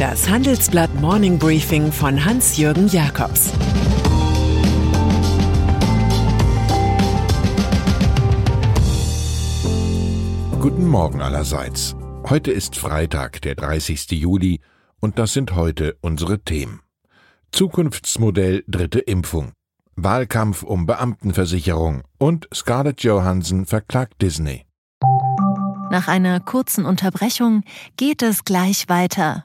Das Handelsblatt Morning Briefing von Hans-Jürgen Jakobs Guten Morgen allerseits. Heute ist Freitag, der 30. Juli, und das sind heute unsere Themen. Zukunftsmodell dritte Impfung. Wahlkampf um Beamtenversicherung und Scarlett Johansson verklagt Disney. Nach einer kurzen Unterbrechung geht es gleich weiter.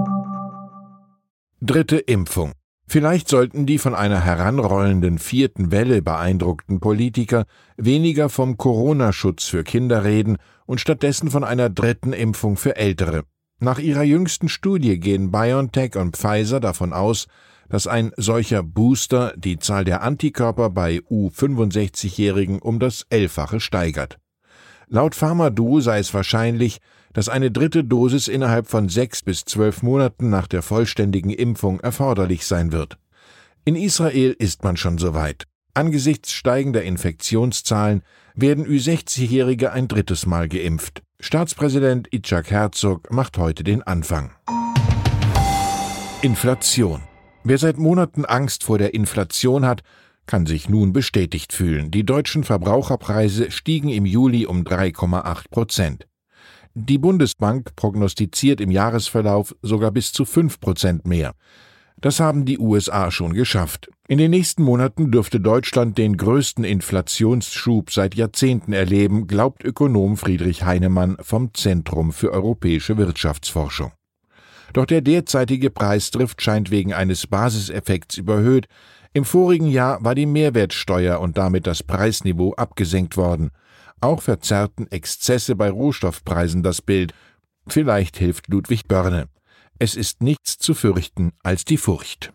Dritte Impfung. Vielleicht sollten die von einer heranrollenden vierten Welle beeindruckten Politiker weniger vom Corona-Schutz für Kinder reden und stattdessen von einer dritten Impfung für Ältere. Nach ihrer jüngsten Studie gehen BioNTech und Pfizer davon aus, dass ein solcher Booster die Zahl der Antikörper bei U65-Jährigen um das Elffache steigert. Laut Pharma-Duo sei es wahrscheinlich, dass eine dritte Dosis innerhalb von sechs bis zwölf Monaten nach der vollständigen Impfung erforderlich sein wird. In Israel ist man schon so weit. Angesichts steigender Infektionszahlen werden Ü60-Jährige ein drittes Mal geimpft. Staatspräsident Itzhak Herzog macht heute den Anfang. Inflation. Wer seit Monaten Angst vor der Inflation hat, kann sich nun bestätigt fühlen. Die deutschen Verbraucherpreise stiegen im Juli um 3,8 Prozent. Die Bundesbank prognostiziert im Jahresverlauf sogar bis zu fünf Prozent mehr. Das haben die USA schon geschafft. In den nächsten Monaten dürfte Deutschland den größten Inflationsschub seit Jahrzehnten erleben, glaubt Ökonom Friedrich Heinemann vom Zentrum für europäische Wirtschaftsforschung. Doch der derzeitige Preisdrift scheint wegen eines Basiseffekts überhöht. Im vorigen Jahr war die Mehrwertsteuer und damit das Preisniveau abgesenkt worden. Auch verzerrten Exzesse bei Rohstoffpreisen das Bild. Vielleicht hilft Ludwig Börne. Es ist nichts zu fürchten als die Furcht.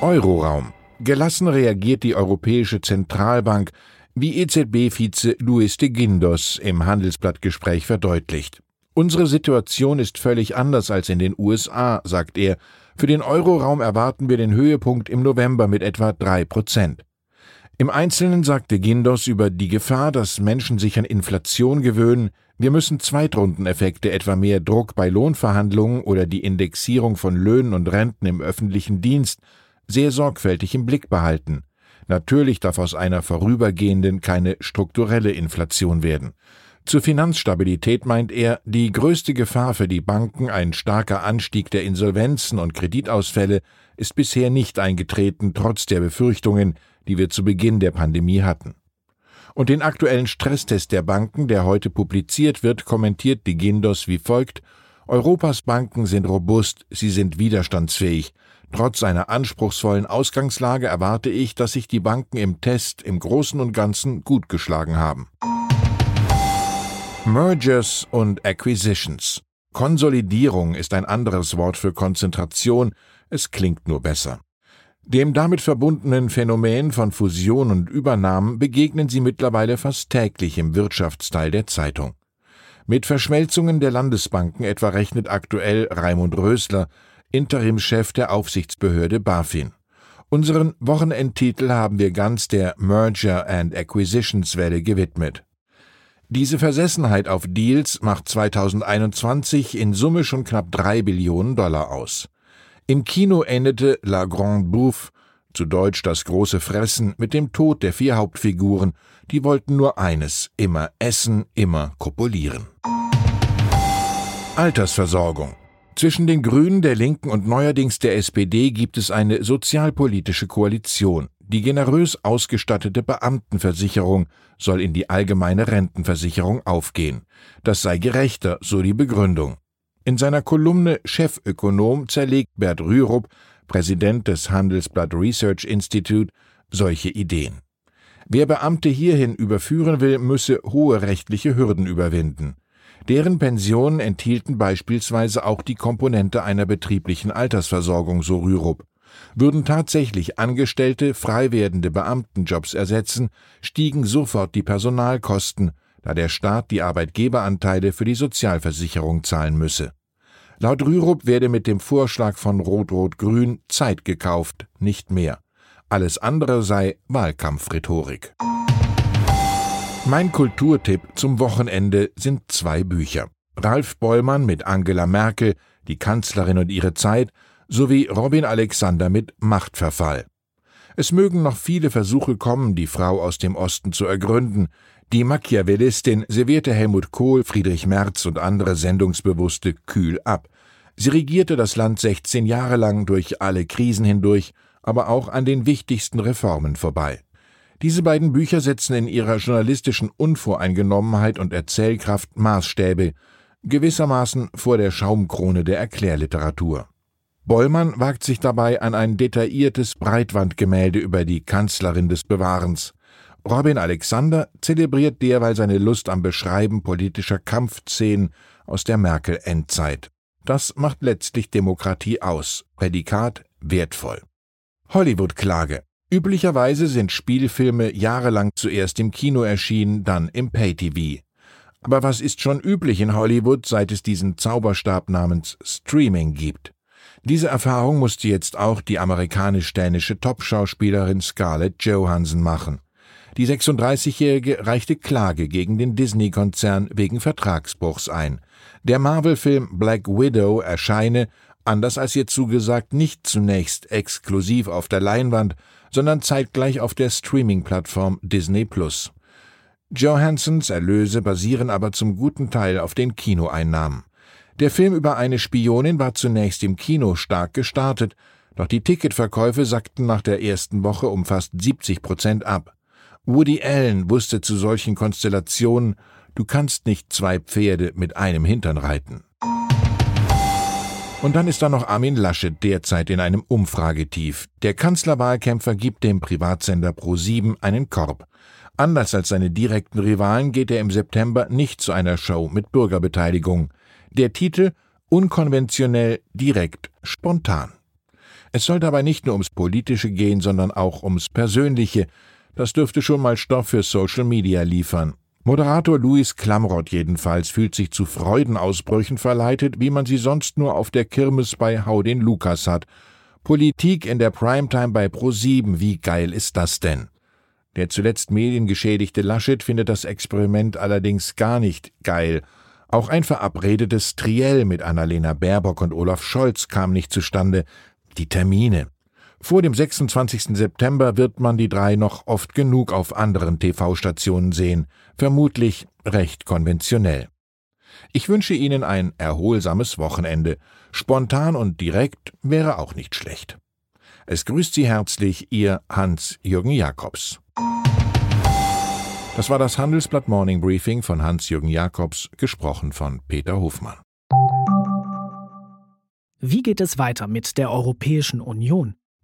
Euroraum. Gelassen reagiert die Europäische Zentralbank, wie EZB-Vize Luis de Guindos im Handelsblattgespräch verdeutlicht. Unsere Situation ist völlig anders als in den USA, sagt er. Für den Euroraum erwarten wir den Höhepunkt im November mit etwa drei Prozent. Im Einzelnen sagte Gindos über die Gefahr, dass Menschen sich an Inflation gewöhnen, wir müssen Zweitrundeneffekte, etwa mehr Druck bei Lohnverhandlungen oder die Indexierung von Löhnen und Renten im öffentlichen Dienst, sehr sorgfältig im Blick behalten. Natürlich darf aus einer vorübergehenden keine strukturelle Inflation werden. Zur Finanzstabilität meint er, die größte Gefahr für die Banken, ein starker Anstieg der Insolvenzen und Kreditausfälle, ist bisher nicht eingetreten, trotz der Befürchtungen, die wir zu Beginn der Pandemie hatten. Und den aktuellen Stresstest der Banken, der heute publiziert wird, kommentiert die Gindos wie folgt Europas Banken sind robust, sie sind widerstandsfähig. Trotz einer anspruchsvollen Ausgangslage erwarte ich, dass sich die Banken im Test im Großen und Ganzen gut geschlagen haben. Mergers und Acquisitions. Konsolidierung ist ein anderes Wort für Konzentration, es klingt nur besser. Dem damit verbundenen Phänomen von Fusion und Übernahmen begegnen Sie mittlerweile fast täglich im Wirtschaftsteil der Zeitung. Mit Verschmelzungen der Landesbanken etwa rechnet aktuell Raimund Rösler, Interimschef der Aufsichtsbehörde BaFin. Unseren Wochenendtitel haben wir ganz der Merger and Acquisitions Welle gewidmet. Diese Versessenheit auf Deals macht 2021 in Summe schon knapp drei Billionen Dollar aus. Im Kino endete La Grande Bouffe, zu Deutsch das große Fressen, mit dem Tod der vier Hauptfiguren, die wollten nur eines, immer essen, immer kopulieren. Altersversorgung. Zwischen den Grünen, der Linken und neuerdings der SPD gibt es eine sozialpolitische Koalition. Die generös ausgestattete Beamtenversicherung soll in die allgemeine Rentenversicherung aufgehen. Das sei gerechter, so die Begründung. In seiner Kolumne Chefökonom zerlegt Bert Rürup, Präsident des Handelsblatt Research Institute, solche Ideen. Wer Beamte hierhin überführen will, müsse hohe rechtliche Hürden überwinden. Deren Pensionen enthielten beispielsweise auch die Komponente einer betrieblichen Altersversorgung, so Rürup. Würden tatsächlich Angestellte frei werdende Beamtenjobs ersetzen, stiegen sofort die Personalkosten, da der Staat die Arbeitgeberanteile für die Sozialversicherung zahlen müsse. Laut Rürup werde mit dem Vorschlag von Rot-Rot-Grün Zeit gekauft, nicht mehr. Alles andere sei Wahlkampfrhetorik. Mein Kulturtipp zum Wochenende sind zwei Bücher. Ralf Bollmann mit Angela Merkel, die Kanzlerin und ihre Zeit, sowie Robin Alexander mit Machtverfall. Es mögen noch viele Versuche kommen, die Frau aus dem Osten zu ergründen. Die Machiavellistin servierte Helmut Kohl, Friedrich Merz und andere Sendungsbewusste kühl ab. Sie regierte das Land 16 Jahre lang durch alle Krisen hindurch, aber auch an den wichtigsten Reformen vorbei. Diese beiden Bücher setzen in ihrer journalistischen Unvoreingenommenheit und Erzählkraft Maßstäbe, gewissermaßen vor der Schaumkrone der Erklärliteratur. Bollmann wagt sich dabei an ein detailliertes Breitwandgemälde über die Kanzlerin des Bewahrens. Robin Alexander zelebriert derweil seine Lust am Beschreiben politischer Kampfszenen aus der Merkel-Endzeit. Das macht letztlich Demokratie aus. Prädikat wertvoll. Hollywood-Klage. Üblicherweise sind Spielfilme jahrelang zuerst im Kino erschienen, dann im Pay-TV. Aber was ist schon üblich in Hollywood, seit es diesen Zauberstab namens Streaming gibt? Diese Erfahrung musste jetzt auch die amerikanisch-dänische Top-Schauspielerin Scarlett Johansson machen. Die 36-Jährige reichte Klage gegen den Disney-Konzern wegen Vertragsbruchs ein. Der Marvel-Film Black Widow erscheine, anders als ihr zugesagt, nicht zunächst exklusiv auf der Leinwand, sondern zeitgleich auf der Streaming-Plattform Disney Plus. Johansons Erlöse basieren aber zum guten Teil auf den Kinoeinnahmen. Der Film über eine Spionin war zunächst im Kino stark gestartet, doch die Ticketverkäufe sackten nach der ersten Woche um fast 70 Prozent ab. Woody Allen wusste zu solchen Konstellationen, du kannst nicht zwei Pferde mit einem Hintern reiten. Und dann ist da noch Armin Laschet derzeit in einem Umfragetief. Der Kanzlerwahlkämpfer gibt dem Privatsender Pro7 einen Korb. Anders als seine direkten Rivalen geht er im September nicht zu einer Show mit Bürgerbeteiligung. Der Titel unkonventionell, direkt, spontan. Es soll dabei nicht nur ums Politische gehen, sondern auch ums Persönliche. Das dürfte schon mal Stoff für Social Media liefern. Moderator Louis Klamroth jedenfalls fühlt sich zu Freudenausbrüchen verleitet, wie man sie sonst nur auf der Kirmes bei Hau den Lukas hat. Politik in der Primetime bei Pro7, wie geil ist das denn? Der zuletzt mediengeschädigte Laschet findet das Experiment allerdings gar nicht geil auch ein verabredetes Triell mit Annalena Baerbock und Olaf Scholz kam nicht zustande. Die Termine. Vor dem 26. September wird man die drei noch oft genug auf anderen TV-Stationen sehen, vermutlich recht konventionell. Ich wünsche Ihnen ein erholsames Wochenende. Spontan und direkt wäre auch nicht schlecht. Es grüßt Sie herzlich Ihr Hans-Jürgen Jakobs. Das war das Handelsblatt Morning Briefing von Hans-Jürgen Jakobs, gesprochen von Peter Hofmann. Wie geht es weiter mit der Europäischen Union?